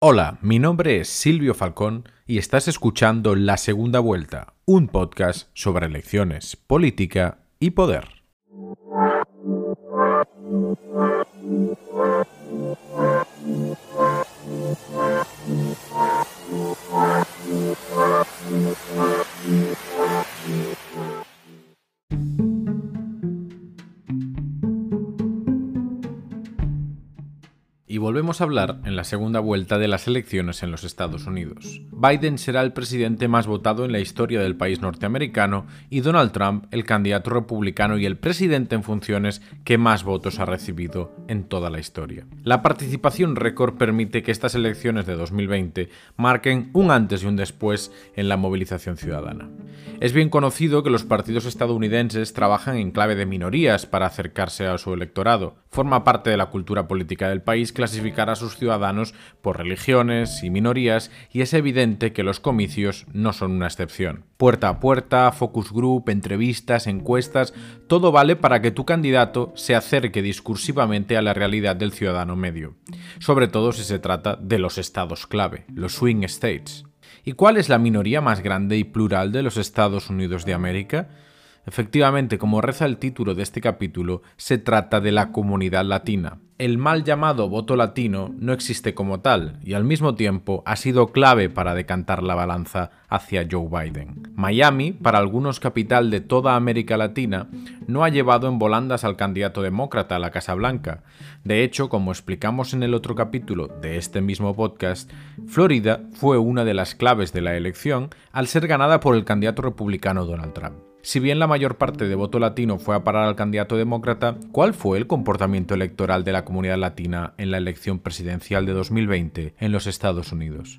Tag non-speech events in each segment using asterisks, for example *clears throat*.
Hola, mi nombre es Silvio Falcón y estás escuchando La Segunda Vuelta, un podcast sobre elecciones, política y poder. Hablar en la segunda vuelta de las elecciones en los Estados Unidos. Biden será el presidente más votado en la historia del país norteamericano y Donald Trump el candidato republicano y el presidente en funciones que más votos ha recibido en toda la historia. La participación récord permite que estas elecciones de 2020 marquen un antes y un después en la movilización ciudadana. Es bien conocido que los partidos estadounidenses trabajan en clave de minorías para acercarse a su electorado. Forma parte de la cultura política del país clasificar a sus ciudadanos por religiones y minorías y es evidente que los comicios no son una excepción. Puerta a puerta, focus group, entrevistas, encuestas, todo vale para que tu candidato se acerque discursivamente a la realidad del ciudadano medio, sobre todo si se trata de los estados clave, los swing states. ¿Y cuál es la minoría más grande y plural de los Estados Unidos de América? Efectivamente, como reza el título de este capítulo, se trata de la comunidad latina. El mal llamado voto latino no existe como tal y al mismo tiempo ha sido clave para decantar la balanza hacia Joe Biden. Miami, para algunos capital de toda América Latina, no ha llevado en volandas al candidato demócrata a la Casa Blanca. De hecho, como explicamos en el otro capítulo de este mismo podcast, Florida fue una de las claves de la elección al ser ganada por el candidato republicano Donald Trump. Si bien la mayor parte de voto latino fue a parar al candidato demócrata, ¿cuál fue el comportamiento electoral de la comunidad latina en la elección presidencial de 2020 en los Estados Unidos?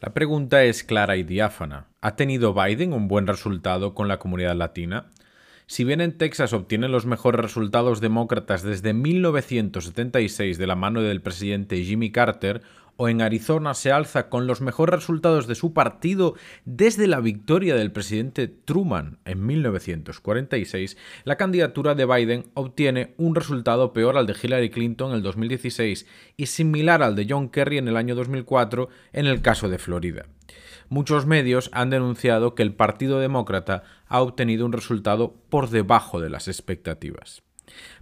La pregunta es clara y diáfana. ¿Ha tenido Biden un buen resultado con la comunidad latina? Si bien en Texas obtienen los mejores resultados demócratas desde 1976 de la mano del presidente Jimmy Carter, o en Arizona se alza con los mejores resultados de su partido desde la victoria del presidente Truman en 1946, la candidatura de Biden obtiene un resultado peor al de Hillary Clinton en el 2016 y similar al de John Kerry en el año 2004 en el caso de Florida muchos medios han denunciado que el Partido Demócrata ha obtenido un resultado por debajo de las expectativas.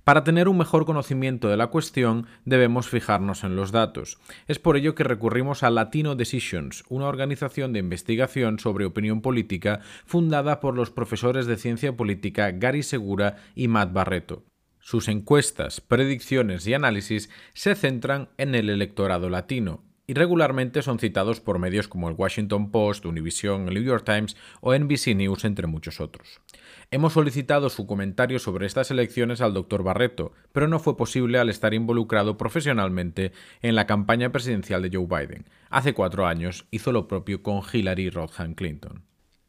Para tener un mejor conocimiento de la cuestión debemos fijarnos en los datos. Es por ello que recurrimos a Latino Decisions, una organización de investigación sobre opinión política fundada por los profesores de ciencia política Gary Segura y Matt Barreto. Sus encuestas, predicciones y análisis se centran en el electorado latino, y regularmente son citados por medios como el Washington Post, Univision, el New York Times o NBC News, entre muchos otros. Hemos solicitado su comentario sobre estas elecciones al doctor Barreto, pero no fue posible al estar involucrado profesionalmente en la campaña presidencial de Joe Biden. Hace cuatro años hizo lo propio con Hillary Rodham Clinton.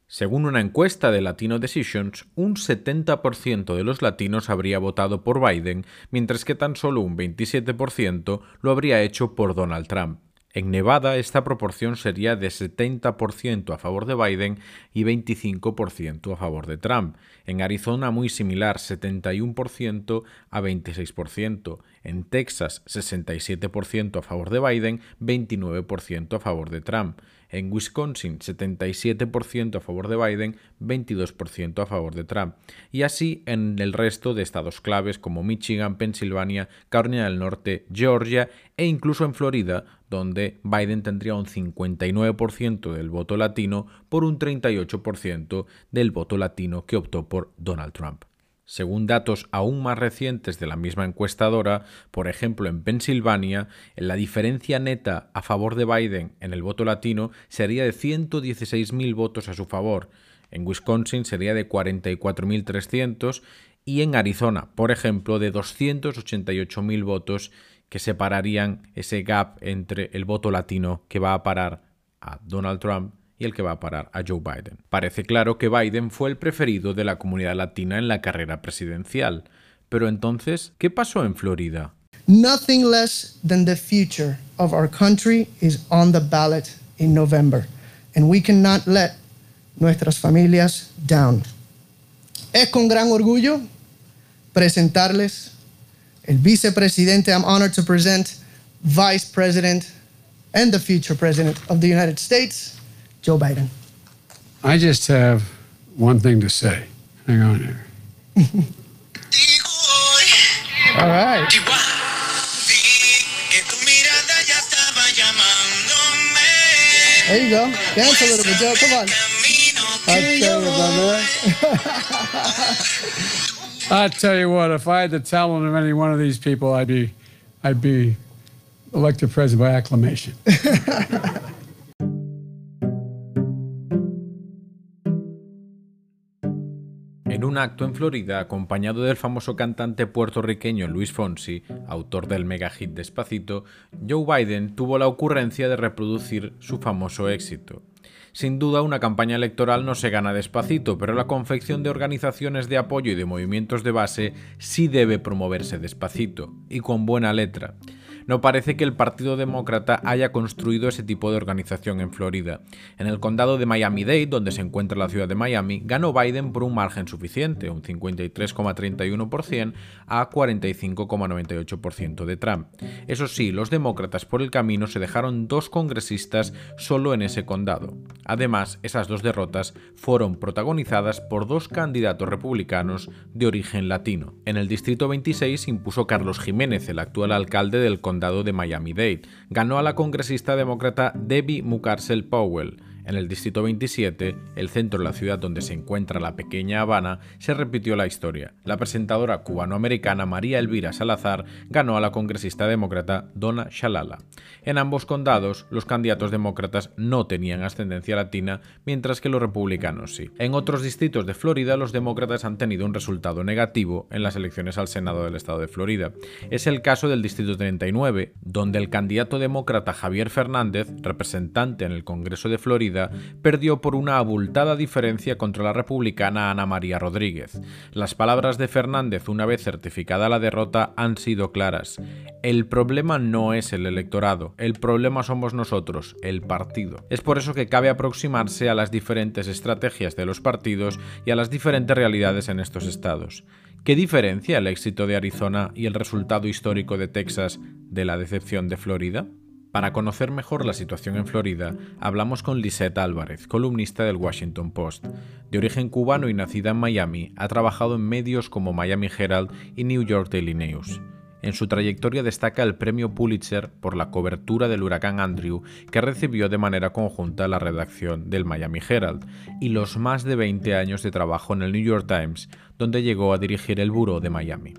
Según una encuesta de Latino Decisions, un 70% de los latinos habría votado por Biden, mientras que tan solo un 27% lo habría hecho por Donald Trump. En Nevada esta proporción sería de 70% a favor de Biden y 25% a favor de Trump. En Arizona muy similar, 71% a 26%. En Texas, 67% a favor de Biden, 29% a favor de Trump. En Wisconsin, 77% a favor de Biden, 22% a favor de Trump. Y así en el resto de estados claves como Michigan, Pensilvania, Carolina del Norte, Georgia e incluso en Florida, donde Biden tendría un 59% del voto latino por un 38% del voto latino que optó por Donald Trump. Según datos aún más recientes de la misma encuestadora, por ejemplo en Pensilvania, la diferencia neta a favor de Biden en el voto latino sería de 116.000 votos a su favor, en Wisconsin sería de 44.300 y en Arizona, por ejemplo, de 288.000 votos que separarían ese gap entre el voto latino que va a parar a Donald Trump y el que va a parar a Joe Biden. Parece claro que Biden fue el preferido de la comunidad latina en la carrera presidencial. Pero entonces, ¿qué pasó en Florida? Nothing less than the future of our country is on the ballot in November, and we cannot let nuestras familias down. Es con gran orgullo presentarles el vicepresidente. I'm honored to present Vice President and the future President of the United States, Joe Biden. I just have one thing to say. Hang on here. All right. There you go. Dance a little bit, Joe. Come on. I tell you, brother. *laughs* I tell you what, if I had the talent of any one of these people, I'd be, I'd be elected president by acclamation. *laughs* En un acto en Florida, acompañado del famoso cantante puertorriqueño Luis Fonsi, autor del mega hit Despacito, Joe Biden tuvo la ocurrencia de reproducir su famoso éxito. Sin duda, una campaña electoral no se gana despacito, pero la confección de organizaciones de apoyo y de movimientos de base sí debe promoverse despacito, y con buena letra. No parece que el Partido Demócrata haya construido ese tipo de organización en Florida. En el condado de Miami-Dade, donde se encuentra la ciudad de Miami, ganó Biden por un margen suficiente, un 53,31% a 45,98% de Trump. Eso sí, los demócratas por el camino se dejaron dos congresistas solo en ese condado. Además, esas dos derrotas fueron protagonizadas por dos candidatos republicanos de origen latino. En el Distrito 26 impuso Carlos Jiménez, el actual alcalde del condado de Miami-Dade. Ganó a la congresista demócrata Debbie Mucarsel Powell. En el Distrito 27, el centro de la ciudad donde se encuentra la pequeña Habana, se repitió la historia. La presentadora cubanoamericana María Elvira Salazar ganó a la congresista demócrata Donna Shalala. En ambos condados, los candidatos demócratas no tenían ascendencia latina, mientras que los republicanos sí. En otros distritos de Florida, los demócratas han tenido un resultado negativo en las elecciones al Senado del estado de Florida. Es el caso del Distrito 39, donde el candidato demócrata Javier Fernández, representante en el Congreso de Florida, perdió por una abultada diferencia contra la republicana Ana María Rodríguez. Las palabras de Fernández, una vez certificada la derrota, han sido claras. El problema no es el electorado, el problema somos nosotros, el partido. Es por eso que cabe aproximarse a las diferentes estrategias de los partidos y a las diferentes realidades en estos estados. ¿Qué diferencia el éxito de Arizona y el resultado histórico de Texas de la decepción de Florida? Para conocer mejor la situación en Florida, hablamos con Lisette Álvarez, columnista del Washington Post. De origen cubano y nacida en Miami, ha trabajado en medios como Miami Herald y New York Daily News. En su trayectoria destaca el premio Pulitzer por la cobertura del huracán Andrew que recibió de manera conjunta la redacción del Miami Herald y los más de 20 años de trabajo en el New York Times, donde llegó a dirigir el Buró de Miami.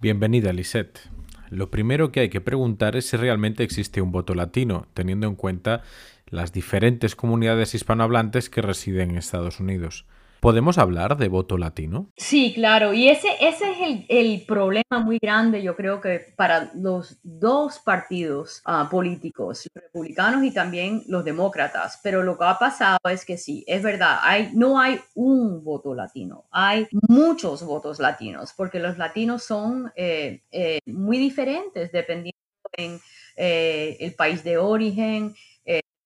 Bienvenida, Lisette. Lo primero que hay que preguntar es si realmente existe un voto latino, teniendo en cuenta las diferentes comunidades hispanohablantes que residen en Estados Unidos. ¿Podemos hablar de voto latino? Sí, claro, y ese, ese es el, el problema muy grande, yo creo que para los dos partidos uh, políticos, los republicanos y también los demócratas, pero lo que ha pasado es que sí, es verdad, hay, no hay un voto latino, hay muchos votos latinos, porque los latinos son eh, eh, muy diferentes dependiendo en eh, el país de origen,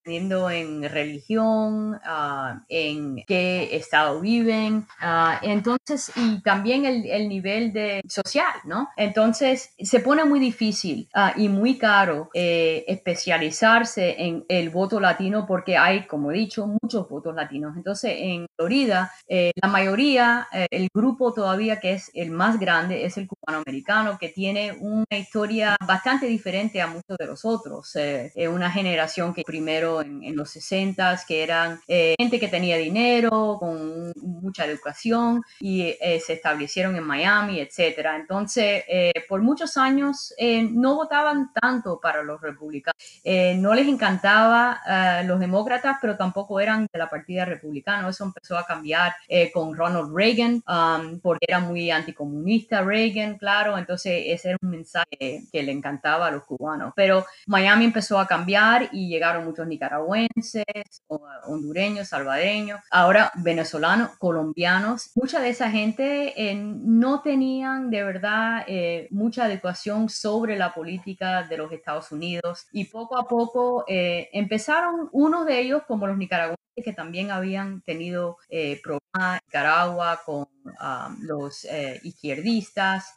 en religión, uh, en qué estado viven, uh, entonces, y también el, el, nivel de social, ¿no? Entonces, se pone muy difícil uh, y muy caro eh, especializarse en el voto latino porque hay, como he dicho, muchos votos latinos. Entonces, en Florida, eh, la mayoría, eh, el grupo todavía que es el más grande es el cubano americano, que tiene una historia bastante diferente a muchos de los otros. una generación que primero en, los 60 que eran eh, gente que tenía dinero, con mucha educación y eh, se establecieron en Miami, etcétera. Entonces, eh, por muchos años no votaban tanto para los republicanos. no les encantaba los demócratas, pero tampoco eran de la partida republicana. Eso empezó a cambiar con Ronald Reagan, um, porque era muy anticomunista Reagan, claro. Entonces, ese era un mensaje que le encantaba a los cubanos. Pero Miami empezó a cambiar y llegaron muchos nicaragüenses nicaragüenses, hondureños, salvadoreños, ahora venezolanos, colombianos. Mucha de esa gente eh, no tenían de verdad eh, mucha educación sobre la política de los Estados Unidos y poco a poco eh, empezaron unos de ellos como los nicaragüenses que también habían tenido problemas en Nicaragua con ah, los izquierdistas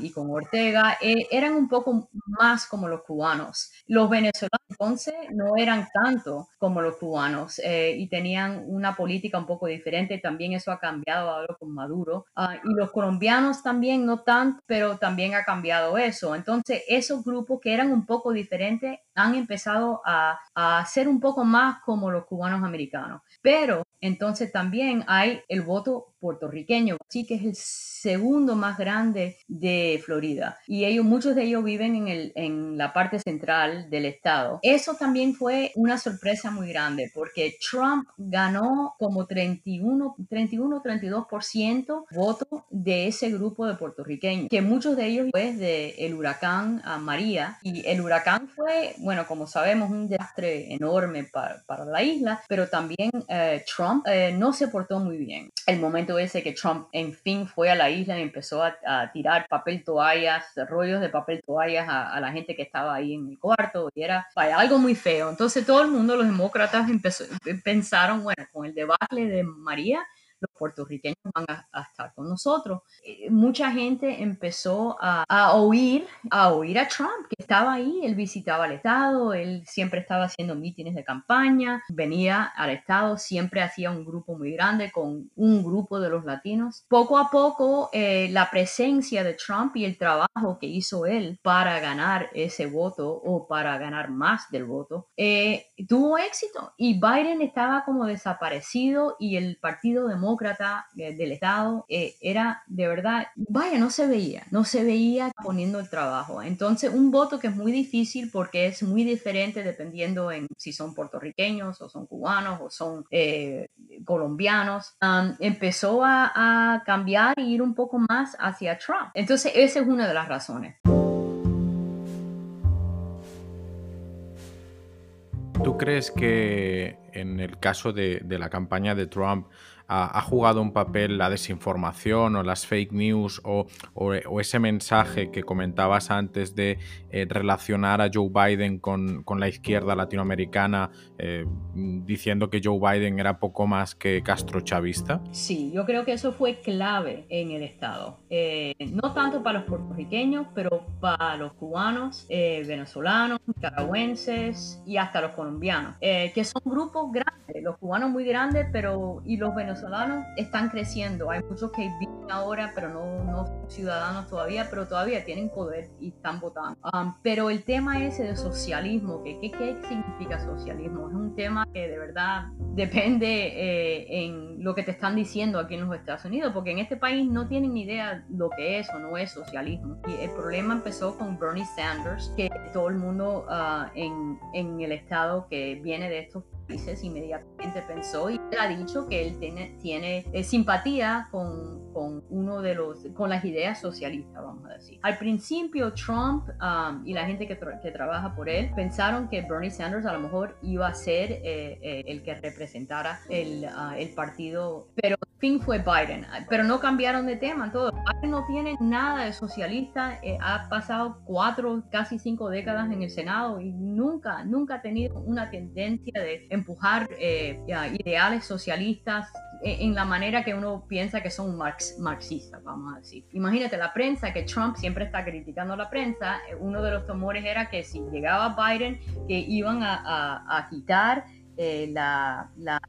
y con Ortega, eh, eran un poco más como los cubanos. Los venezolanos entonces no eran tanto como los cubanos eh, y tenían una política un poco diferente. También eso ha cambiado ahora con Maduro. Ah, y los colombianos también, no tanto, pero también ha cambiado eso. Entonces, esos grupos que eran un poco diferentes han empezado a, a ser un poco más como los cubanos americanos. Pero entonces también hay el voto puertorriqueño, sí que es el segundo más grande de Florida. Y ellos, muchos de ellos viven en, el, en la parte central del estado. Eso también fue una sorpresa muy grande porque Trump ganó como 31, 31 32% votos de ese grupo de puertorriqueños, que muchos de ellos fue de el huracán María. Y el huracán fue, bueno, como sabemos, un desastre enorme para, para la isla, pero también eh, Trump eh, no se portó muy bien. El momento ese que Trump en fin fue a la isla y empezó a, tirar papel toallas, rollos de papel toallas a, la gente que estaba ahí en el cuarto y era algo muy feo. Entonces todo el mundo, los demócratas empezó, pensaron, bueno, con el debacle de María, los puertorriqueños van a, estar con nosotros. Eh, mucha gente empezó a, oír, a oír a Trump, que estaba ahí, él visitaba el Estado, él siempre estaba haciendo mítines de campaña, venía al Estado, siempre hacía un grupo muy grande con un grupo de los latinos. Poco a poco, eh, la presencia de Trump y el trabajo que hizo él para ganar ese voto o para ganar más del voto, eh, tuvo éxito y Biden estaba como desaparecido y el Partido Demócrata demócrata eh, del Estado, eh, era de verdad, vaya, no se veía, no se veía poniendo el trabajo. Entonces, un voto que es muy difícil porque es muy diferente dependiendo en si son puertorriqueños o son cubanos o son eh, colombianos, empezó a, cambiar e ir un poco más hacia Trump. Entonces, esa es una de las razones. ¿Tú crees que en el caso de, la campaña de Trump ha, jugado un papel la desinformación o las fake news o, ese mensaje que comentabas antes de eh, relacionar a Joe Biden con, la izquierda latinoamericana eh, diciendo que Joe Biden era poco más que Castro chavista? Sí, yo creo que eso fue clave en el Estado. Eh, no tanto para los puertorriqueños, pero para los cubanos, venezolanos, nicaragüenses y hasta los colombianos, que son grupos grandes, los cubanos muy grandes, pero y los venezolanos están creciendo. Hay muchos que viven ahora, pero no, no ciudadanos todavía, pero todavía tienen poder y están votando. Um, pero el tema ese de socialismo, ¿qué, qué, significa socialismo? Es un tema que de verdad depende eh, en lo que te están diciendo aquí en los Estados Unidos, porque en este país no tienen ni idea lo que es o no es socialismo. Y el problema empezó con Bernie Sanders, que todo el mundo uh, en, en el estado que viene de estos inmediatamente pensó y él ha dicho que él tiene, tiene eh, simpatía con, con, uno de los, con las ideas socialistas, vamos a decir. Al principio Trump um, y la gente que, que, trabaja por él pensaron que Bernie Sanders a lo mejor iba a ser eh, eh, el que representara el, uh, el partido, pero fin fue Biden, pero no cambiaron de tema todo. Biden no tiene nada de socialista, ha pasado cuatro, casi cinco décadas en el Senado y nunca, nunca ha tenido una tendencia de empujar eh, ideales socialistas en, la manera que uno piensa que son marxistas, vamos a decir. Imagínate la prensa, que Trump siempre está criticando a la prensa, eh, uno de los temores era que si llegaba Biden, que iban a, quitar eh, la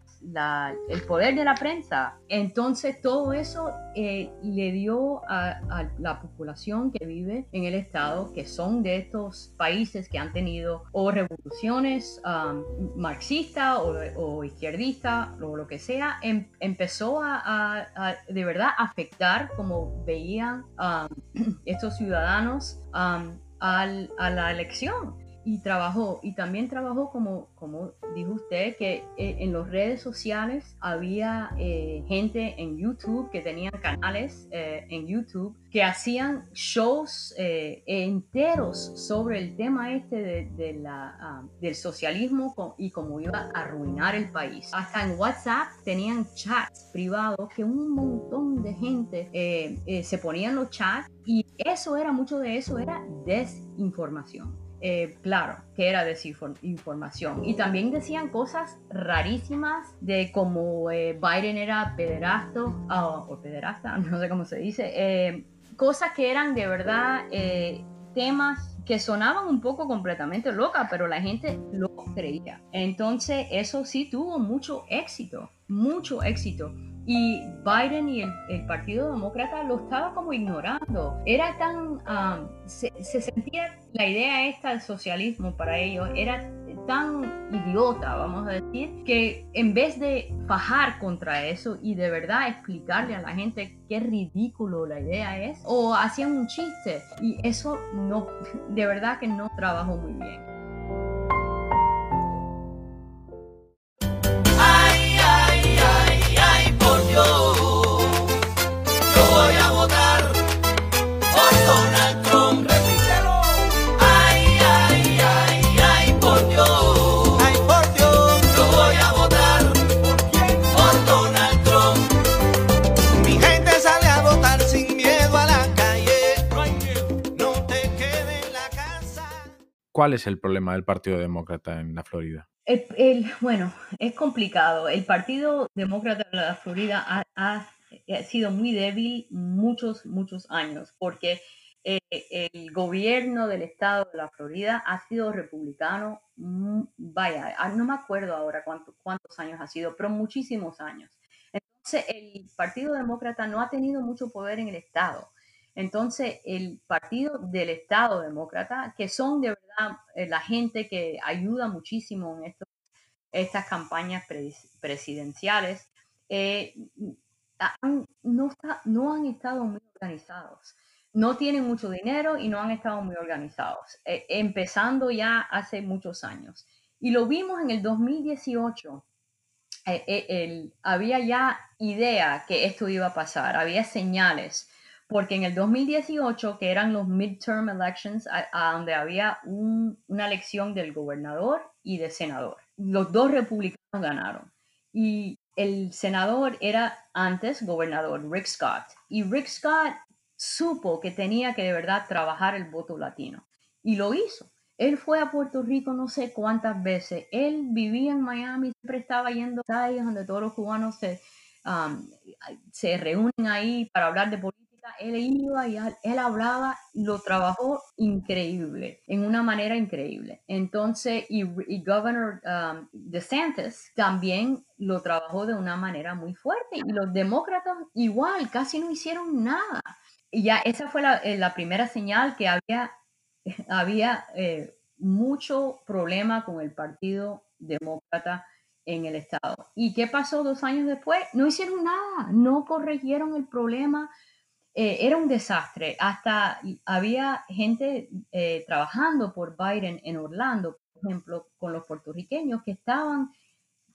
el poder de la prensa. Entonces todo eso eh, le dio a, la población que vive en el estado, que son de estos países que han tenido o revoluciones um, marxistas o, izquierdistas o lo que sea, em, empezó a, de verdad afectar como veían um, *clears throat* estos ciudadanos um, a la elección y trabajó, y también trabajó como, como dijo usted, que eh, en las redes sociales había eh, gente en YouTube que tenían canales eh, en YouTube que hacían shows enteros sobre el tema este de, la, ah, del socialismo y cómo iba a arruinar el país. Hasta en WhatsApp tenían chats privados que un montón de gente se ponían los chats y eso era, mucho de eso era desinformación. Eh, claro, que era desinformación. Y también decían cosas rarísimas de cómo eh, Biden era pederasto, ah, o pederasta, *laughs* no sé cómo se dice, eh, cosas que eran de verdad temas que sonaban un poco completamente locas, pero la gente lo creía. Entonces eso sí tuvo mucho éxito, mucho éxito y Biden y el, Partido Demócrata lo estaba como ignorando. Era tan, um, se, sentía la idea esta del socialismo para ellos, era tan idiota, vamos a decir, que en vez de fajar contra eso y de verdad explicarle a la gente qué ridículo la idea es, o hacían un chiste y eso no, *laughs* de verdad que no trabajó muy bien. ¿Cuál es el problema del Partido Demócrata en la Florida? bueno, es complicado. El Partido Demócrata de la Florida ha, sido muy débil muchos, muchos años porque eh, el gobierno del estado de la Florida ha sido republicano, mm, vaya, ah, no me acuerdo ahora cuántos años ha sido, pero muchísimos años. Entonces, el Partido Demócrata no ha tenido mucho poder en el estado. Entonces, el Partido del Estado Demócrata, que son de verdad eh, la gente que ayuda muchísimo en estas campañas presidenciales, eh, no, han estado muy organizados. No tienen mucho dinero y no han estado muy organizados, eh, empezando ya hace muchos años. Y lo vimos en el 2018. había ya idea que esto iba a pasar, había señales porque en el 2018, que eran los midterm elections, a, donde había una elección del gobernador y de senador, los dos republicanos ganaron. Y el senador era antes gobernador, Rick Scott. Y Rick Scott supo que tenía que de verdad trabajar el voto latino. Y lo hizo. Él fue a Puerto Rico no sé cuántas veces. Él vivía en Miami, siempre estaba yendo a calles donde todos los cubanos se, um, se reúnen ahí para hablar de política él iba y él hablaba, lo trabajó increíble, en una manera increíble. Entonces, y, y Governor um, DeSantis también lo trabajó de una manera muy fuerte. Y los demócratas igual, casi no hicieron nada. Y ya esa fue la, eh, primera señal que había, *laughs* había eh, mucho problema con el Partido Demócrata en el Estado. ¿Y qué pasó dos años después? No hicieron nada, no corrigieron el problema, eh, era un desastre. Hasta había gente eh, trabajando por Biden en Orlando, por ejemplo, con los puertorriqueños que estaban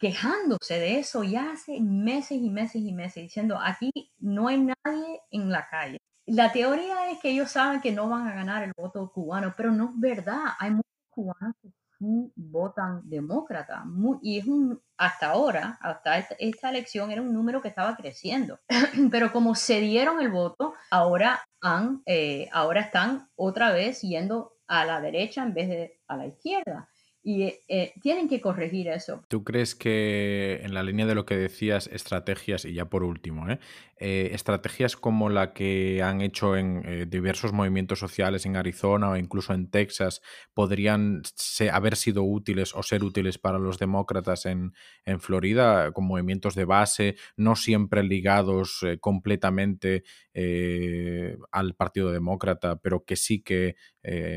quejándose de eso ya hace meses y meses y meses, diciendo, aquí no hay nadie en la calle. La teoría es que ellos saben que no van a ganar el voto cubano, pero no es verdad. Hay muchos cubanos votan demócrata. y es un, hasta ahora, hasta esta, elección, era un número que estaba creciendo. *clears throat* Pero como se dieron el voto, ahora, han, eh, ahora están otra vez yendo a la derecha en vez de a la izquierda. Y eh, tienen que corregir eso. ¿Tú crees que en la línea de lo que decías, estrategias, y ya por último, ¿eh? Eh, estrategias como la que han hecho en diversos movimientos sociales en Arizona o incluso en Texas podrían haber sido útiles o ser útiles para los demócratas en, en Florida, con movimientos de base, no siempre ligados completamente al Partido Demócrata, pero que sí que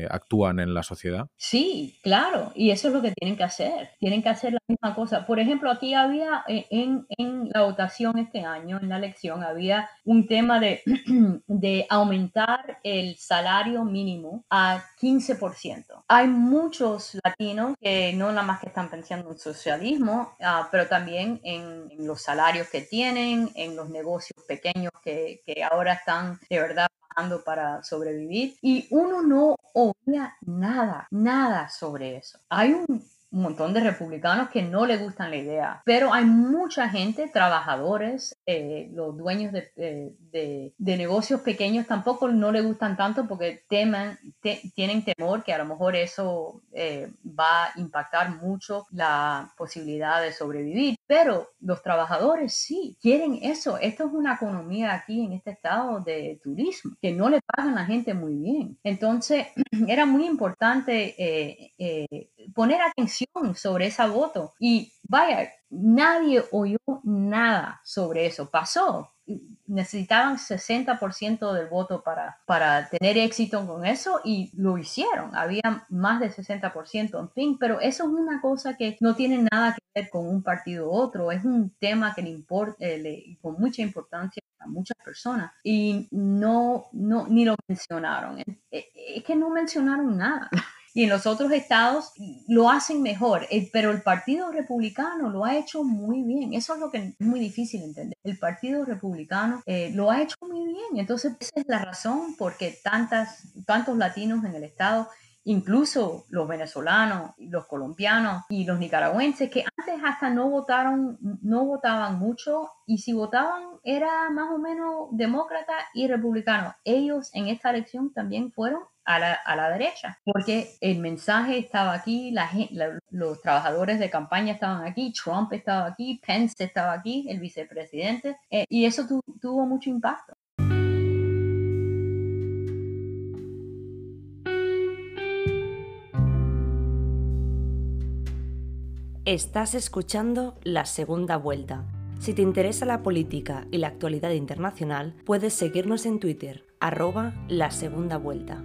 actúan en la sociedad? Sí, claro. Y eso es lo que tienen que hacer. Tienen que hacer la misma cosa. Por ejemplo, aquí había eh, en, en la votación este año, en la elección, había un tema de, *clears throat* de aumentar el salario mínimo a 15%. Hay muchos latinos que no nada más que están pensando en socialismo, uh, pero también en, en, los salarios que tienen, en los negocios pequeños que, que ahora están de verdad para sobrevivir y uno no oía nada, nada sobre eso. Hay un montón de republicanos que no le gustan la idea, pero hay mucha gente, trabajadores, eh, los dueños de, de, negocios pequeños tampoco no le gustan tanto porque temen, tienen temor que a lo mejor eso eh, va a impactar mucho la posibilidad de sobrevivir, pero los trabajadores sí quieren eso. Esto es una economía aquí en este estado de turismo que no le pagan a la gente muy bien. Entonces, *clears throat* era muy importante eh, poner atención sobre esa voto. Y vaya, nadie oyó nada sobre eso. Pasó. Necesitaban 60% del voto para, para tener éxito con eso y lo hicieron. Había más de 60%, en fin, pero eso es una cosa que no tiene nada que ver con un partido u otro. Es un tema que le importa, eh, con mucha importancia a muchas personas y no, no, ni lo mencionaron. Es que no mencionaron nada y en los otros estados lo hacen mejor, eh, pero el Partido Republicano lo ha hecho muy bien. Eso es lo que es muy difícil entender. El Partido Republicano eh, lo ha hecho muy bien. Entonces, esa es la razón por qué tantas, tantos latinos en el estado incluso los venezolanos, los colombianos y los nicaragüenses que antes hasta no votaron, no votaban mucho y si votaban era más o menos demócrata y republicano. Ellos en esta elección también fueron a la, a la derecha, porque el mensaje estaba aquí, la, los trabajadores de campaña estaban aquí, Trump estaba aquí, Pence estaba aquí, el vicepresidente, eh, y eso tuvo mucho impacto. Estás escuchando La Segunda Vuelta. Si te interesa la política y la actualidad internacional, puedes seguirnos en Twitter, arroba La Segunda Vuelta.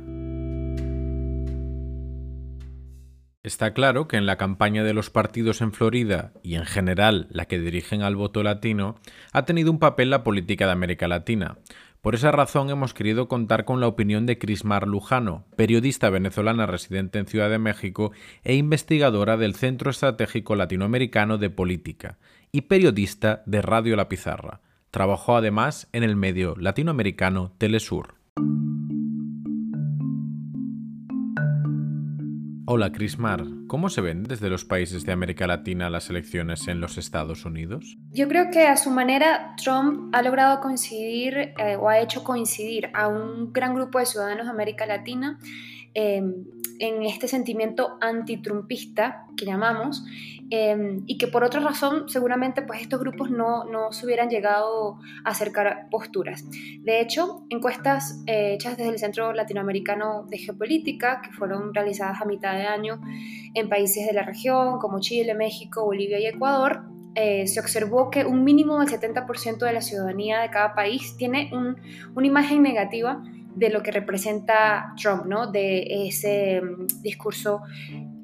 Está claro que en la campaña de los partidos en Florida y en general la que dirigen al voto latino ha tenido un papel la política de América Latina. Por esa razón hemos querido contar con la opinión de Crismar Lujano, periodista venezolana residente en Ciudad de México e investigadora del Centro Estratégico Latinoamericano de Política y periodista de Radio La Pizarra. Trabajó además en el medio latinoamericano Telesur. Hola Crismar, ¿cómo se ven desde los países de América Latina las elecciones en los Estados Unidos? Yo creo que a su manera Trump ha logrado coincidir eh, o ha hecho coincidir a un gran grupo de ciudadanos de América Latina Em, en este sentimiento antitrumpista que llamamos em, y que por otra razón seguramente pues estos grupos no, no se hubieran llegado a acercar posturas. De hecho, encuestas eh, hechas desde el Centro Latinoamericano de Geopolítica que fueron realizadas a mitad de año en países de la región como Chile, México, Bolivia y Ecuador eh, se observó que un mínimo del 70% de la ciudadanía de cada país tiene un, una imagen negativa de lo que representa Trump, ¿no? De ese mm, discurso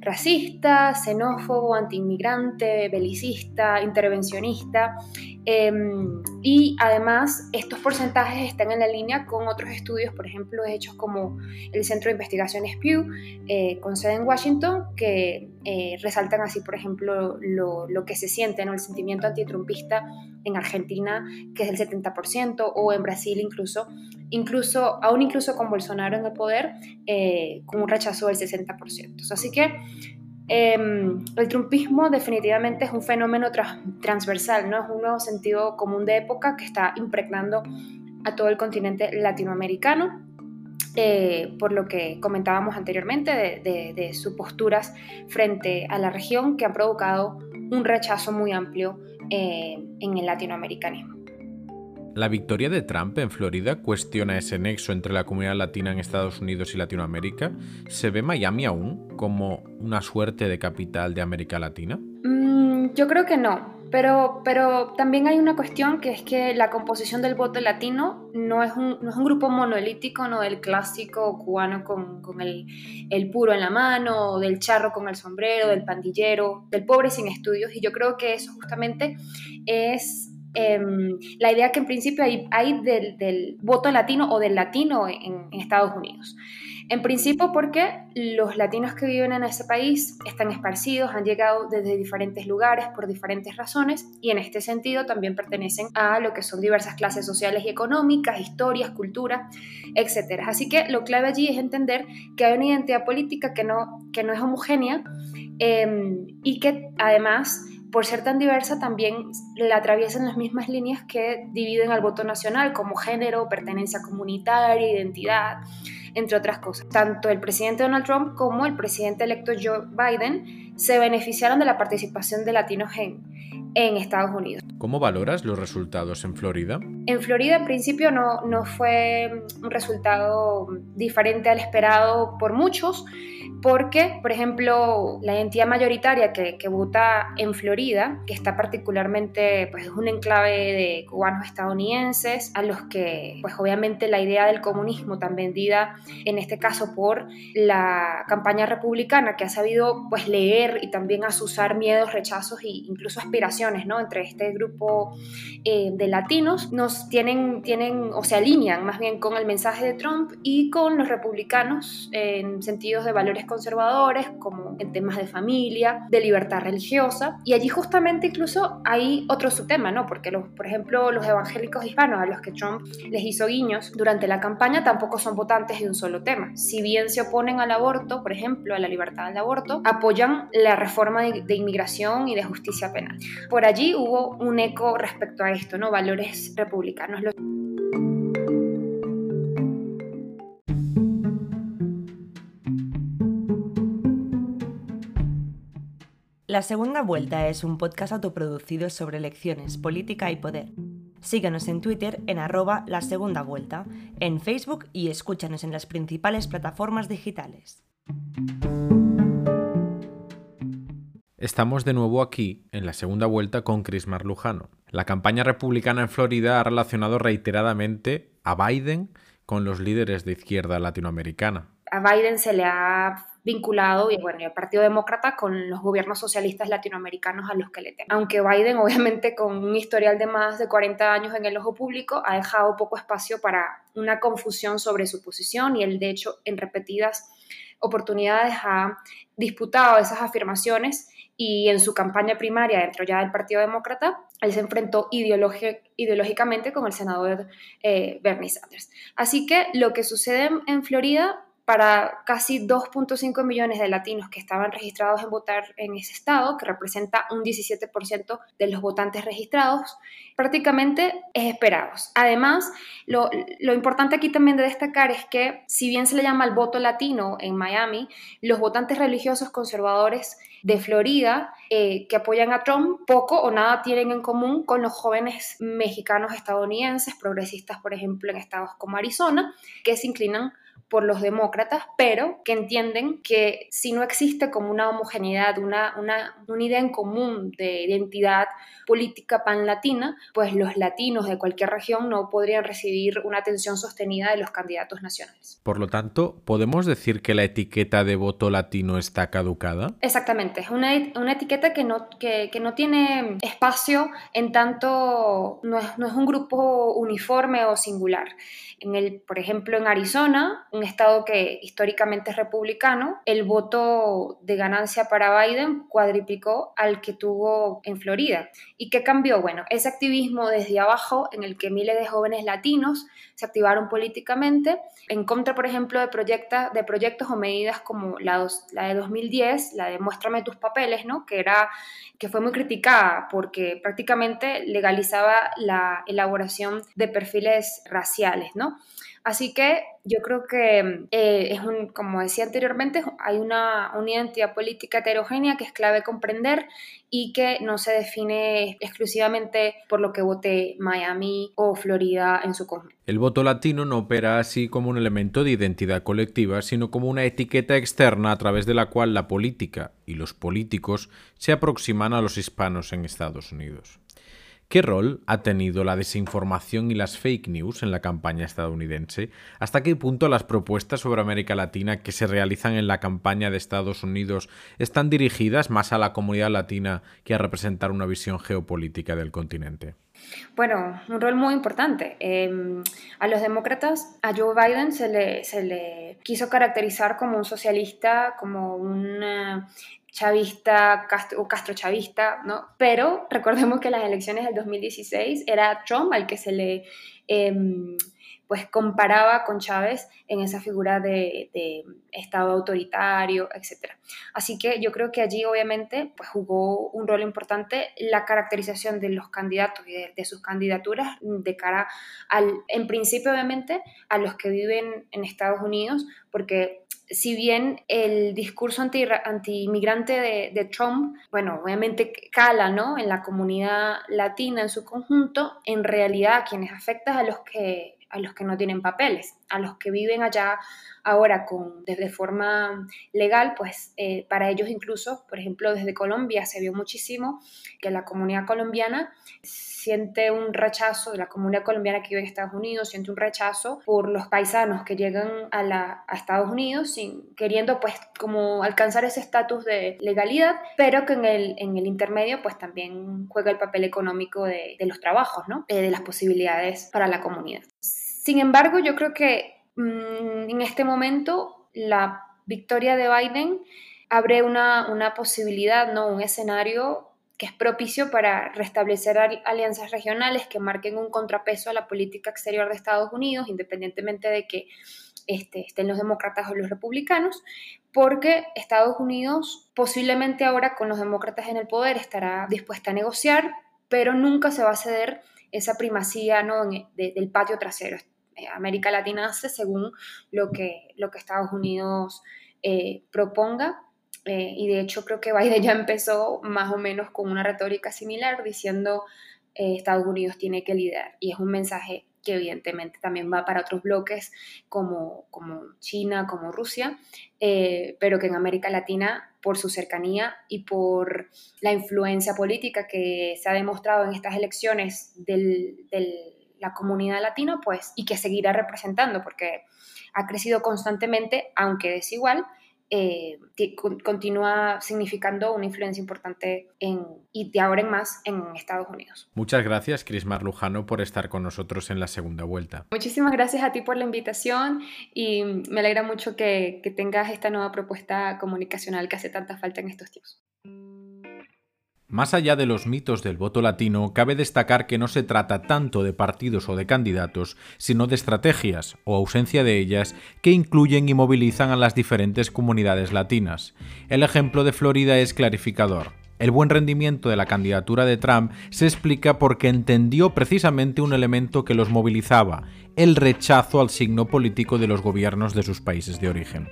racista, xenófobo, antiinmigrante, belicista, intervencionista. Em, y además, estos porcentajes están en la línea con otros estudios, por ejemplo, hechos como el Centro de Investigaciones Pew, eh, con sede en Washington, que eh, resaltan así, por ejemplo, lo, que se siente, ¿no? el sentimiento antitrumpista en Argentina, que es del 70%, o en Brasil incluso, incluso aún incluso con Bolsonaro en el poder, eh, con un rechazo del 60%. Así que Em, el trumpismo definitivamente es un fenómeno transversal, ¿no? es un nuevo sentido común de época que está impregnando a todo el continente latinoamericano, eh, por lo que comentábamos anteriormente de, sus posturas frente a la región que han provocado un rechazo muy amplio eh, en el latinoamericanismo. La victoria de Trump en Florida cuestiona ese nexo entre la comunidad latina en Estados Unidos y Latinoamérica. ¿Se ve Miami aún como una suerte de capital de América Latina? Mm, yo creo que no. Pero, pero también hay una cuestión que es que la composición del voto latino no es un, no es un grupo monolítico, no del clásico cubano con, con el, el, puro en la mano, del charro con el sombrero, del pandillero, del pobre sin estudios. Y yo creo que eso justamente es em, la idea que en principio hay, hay del, del, voto latino o del latino en, en Estados Unidos. En principio porque los latinos que viven en ese país están esparcidos, han llegado desde diferentes lugares por diferentes razones y en este sentido también pertenecen a lo que son diversas clases sociales y económicas, historias, cultura, etc. Así que lo clave allí es entender que hay una identidad política que no, que no es homogénea eh, y que además por ser tan diversa, también la atraviesan las mismas líneas que dividen al voto nacional, como género, pertenencia comunitaria, identidad, entre otras cosas. Tanto el presidente Donald Trump como el presidente electo Joe Biden se beneficiaron de la participación de latinos en, en Estados Unidos. ¿Cómo valoras los resultados en Florida? En Florida, en principio, no, no fue un resultado diferente al esperado por muchos porque, por ejemplo, la entidad mayoritaria que, que, vota en Florida, que está particularmente, pues es un enclave de cubanos estadounidenses, a los que, pues obviamente la idea del comunismo tan vendida, en este caso por la campaña republicana, que ha sabido, pues leer y también asusar miedos, rechazos e incluso aspiraciones, ¿no? Entre este grupo eh, de latinos, nos tienen, tienen, o se alinean más bien con el mensaje de Trump y con los republicanos en sentidos de valores conservadores, como en temas de familia, de libertad religiosa. Y allí justamente incluso hay otro subtema, ¿no? Porque, los, por ejemplo, los evangélicos hispanos a los que Trump les hizo guiños durante la campaña tampoco son votantes de un solo tema. Si bien se oponen al aborto, por ejemplo, a la libertad del aborto, apoyan la reforma de, inmigración y de justicia penal. Por allí hubo un eco respecto a esto, ¿no? Valores republicanos. La Segunda Vuelta es un podcast autoproducido sobre elecciones, política y poder. Síguenos en Twitter en arroba la segunda vuelta, en Facebook y escúchanos en las principales plataformas digitales. Estamos de nuevo aquí, en la segunda vuelta, con Chris Marlujano. La campaña republicana en Florida ha relacionado reiteradamente a Biden con los líderes de izquierda latinoamericana. A Biden se le ha vinculado y bueno, el Partido Demócrata con los gobiernos socialistas latinoamericanos a los que le temen. Aunque Biden, *laughs* obviamente, con un historial de más de 40 años en el ojo público, ha dejado poco espacio para una confusión sobre su posición y él, de hecho, en repetidas oportunidades ha disputado esas afirmaciones y en su campaña primaria dentro ya del Partido Demócrata, él se enfrentó ideológicamente con el senador eh, Bernie Sanders. Así que lo que sucede en Florida para casi 2.5 millones de latinos que estaban registrados en votar en ese estado, que representa un 17% de los votantes registrados, prácticamente es esperados. Además, lo, lo, importante aquí también de destacar es que si bien se le llama el voto latino en Miami, los votantes religiosos conservadores de Florida eh, que apoyan a Trump poco o nada tienen en común con los jóvenes mexicanos estadounidenses, progresistas, por ejemplo, en estados como Arizona, que se inclinan por los demócratas, pero que entienden que si no existe como una homogeneidad, una, una, una idea en común de identidad política pan-latina, pues los latinos de cualquier región no podrían recibir una atención sostenida de los candidatos nacionales. Por lo tanto, ¿podemos decir que la etiqueta de voto latino está caducada? Exactamente, es una, una etiqueta que no, que, que, no tiene espacio en tanto no es, no es un grupo uniforme o singular. En el, por ejemplo, en Arizona, un estado que históricamente es republicano, el voto de ganancia para Biden cuadriplicó al que tuvo en Florida. ¿Y qué cambió? Bueno, ese activismo desde abajo en el que miles de jóvenes latinos se activaron políticamente en contra, por ejemplo, de, proyecta, de proyectos o medidas como la, la de 2010, la de Muéstrame tus papeles, ¿no? que, era, que fue muy criticada porque prácticamente legalizaba la elaboración de perfiles raciales. ¿no? Así que yo creo que eh, es un, como decía anteriormente, hay una, una, identidad política heterogénea que es clave comprender y que no se define exclusivamente por lo que vote Miami o Florida en su conjunto. El voto latino no opera así como un elemento de identidad colectiva, sino como una etiqueta externa a través de la cual la política y los políticos se aproximan a los hispanos en Estados Unidos. ¿Qué rol ha tenido la desinformación y las fake news en la campaña estadounidense? ¿Hasta qué punto las propuestas sobre América Latina que se realizan en la campaña de Estados Unidos están dirigidas más a la comunidad latina que a representar una visión geopolítica del continente? Bueno, un rol muy importante. Em, a los demócratas, a Joe Biden se le, se le quiso caracterizar como un socialista, como un chavista o castrochavista, ¿no? Pero recordemos que las elecciones del 2016 era Trump al que se le em, pues comparaba con Chávez en esa figura de, Estado autoritario, etc. Así que yo creo que allí obviamente pues jugó un rol importante la caracterización de los candidatos y de, de sus candidaturas de cara al, en principio obviamente, a los que viven en Estados Unidos, porque si bien el discurso anti-inmigrante de, Trump, bueno, obviamente cala ¿no? en la comunidad latina en su conjunto, en realidad quienes afectan a los que a los que no tienen papeles, a los que viven allá ahora con, desde forma legal, pues eh, para ellos incluso, por ejemplo, desde Colombia se vio muchísimo que la comunidad colombiana siente un rechazo, de la comunidad colombiana que vive en Estados Unidos siente un rechazo por los paisanos que llegan a, Estados Unidos sin, queriendo pues como alcanzar ese estatus de legalidad, pero que en el, en el intermedio pues también juega el papel económico de, de los trabajos, ¿no? Eh, de las posibilidades para la comunidad. Sin embargo, yo creo que mm, en este momento la victoria de Biden abre una, una posibilidad, ¿no? un escenario que es propicio para restablecer alianzas regionales que marquen un contrapeso a la política exterior de Estados Unidos, independientemente de que este, estén los demócratas o los republicanos, porque Estados Unidos posiblemente ahora con los demócratas en el poder estará dispuesta a negociar, pero nunca se va a ceder esa primacía ¿no? del patio trasero. Eh, América Latina hace según lo que, lo que Estados Unidos eh, proponga. Eh, y de hecho creo que Biden *laughs* ya empezó más o menos con una retórica similar diciendo Estados Unidos tiene que liderar. Y es un mensaje que evidentemente también va para otros bloques como, como China, como Rusia, pero que en América Latina, por su cercanía y por la influencia política que se ha demostrado en estas elecciones del la comunidad latina, pues, y que seguirá representando, porque ha crecido constantemente, aunque desigual, eh, continúa significando una influencia importante en, y de ahora en más en Estados Unidos. Muchas gracias, Crismar Lujano, por estar con nosotros en la segunda vuelta. Muchísimas gracias a ti por la invitación y me alegra mucho que, que tengas esta nueva propuesta comunicacional que hace tanta falta en estos tiempos. Más allá de los mitos del voto latino, cabe destacar que no se trata tanto de partidos o de candidatos, sino de estrategias, o ausencia de ellas, que incluyen y movilizan a las diferentes comunidades latinas. El ejemplo de Florida es clarificador. El buen rendimiento de la candidatura de Trump se explica porque entendió precisamente un elemento que los movilizaba, el rechazo al signo político de los gobiernos de sus países de origen.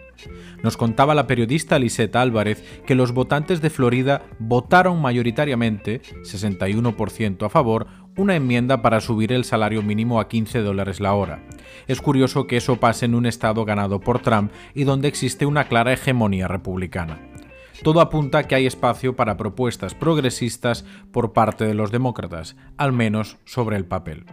Nos contaba la periodista Lisette Álvarez que los votantes de Florida votaron mayoritariamente, 61% a favor, una enmienda para subir el salario mínimo a 15 dólares la hora. Es curioso que eso pase en un estado ganado por Trump y donde existe una clara hegemonía republicana todo apunta a que hay espacio para propuestas progresistas por parte de los demócratas, al menos sobre el papel.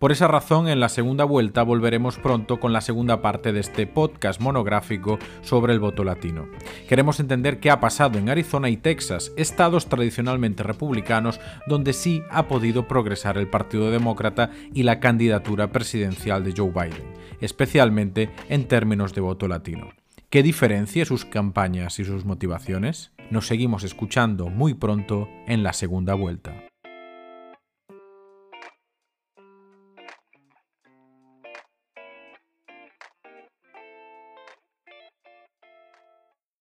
Por esa razón, en la segunda vuelta volveremos pronto con la segunda parte de este podcast monográfico sobre el voto latino. Queremos entender qué ha pasado en Arizona y Texas, estados tradicionalmente republicanos donde sí ha podido progresar el Partido Demócrata y la candidatura presidencial de Joe Biden, especialmente en términos de voto latino. ¿Qué diferencia sus campañas y sus motivaciones? Nos seguimos escuchando muy pronto en la segunda vuelta.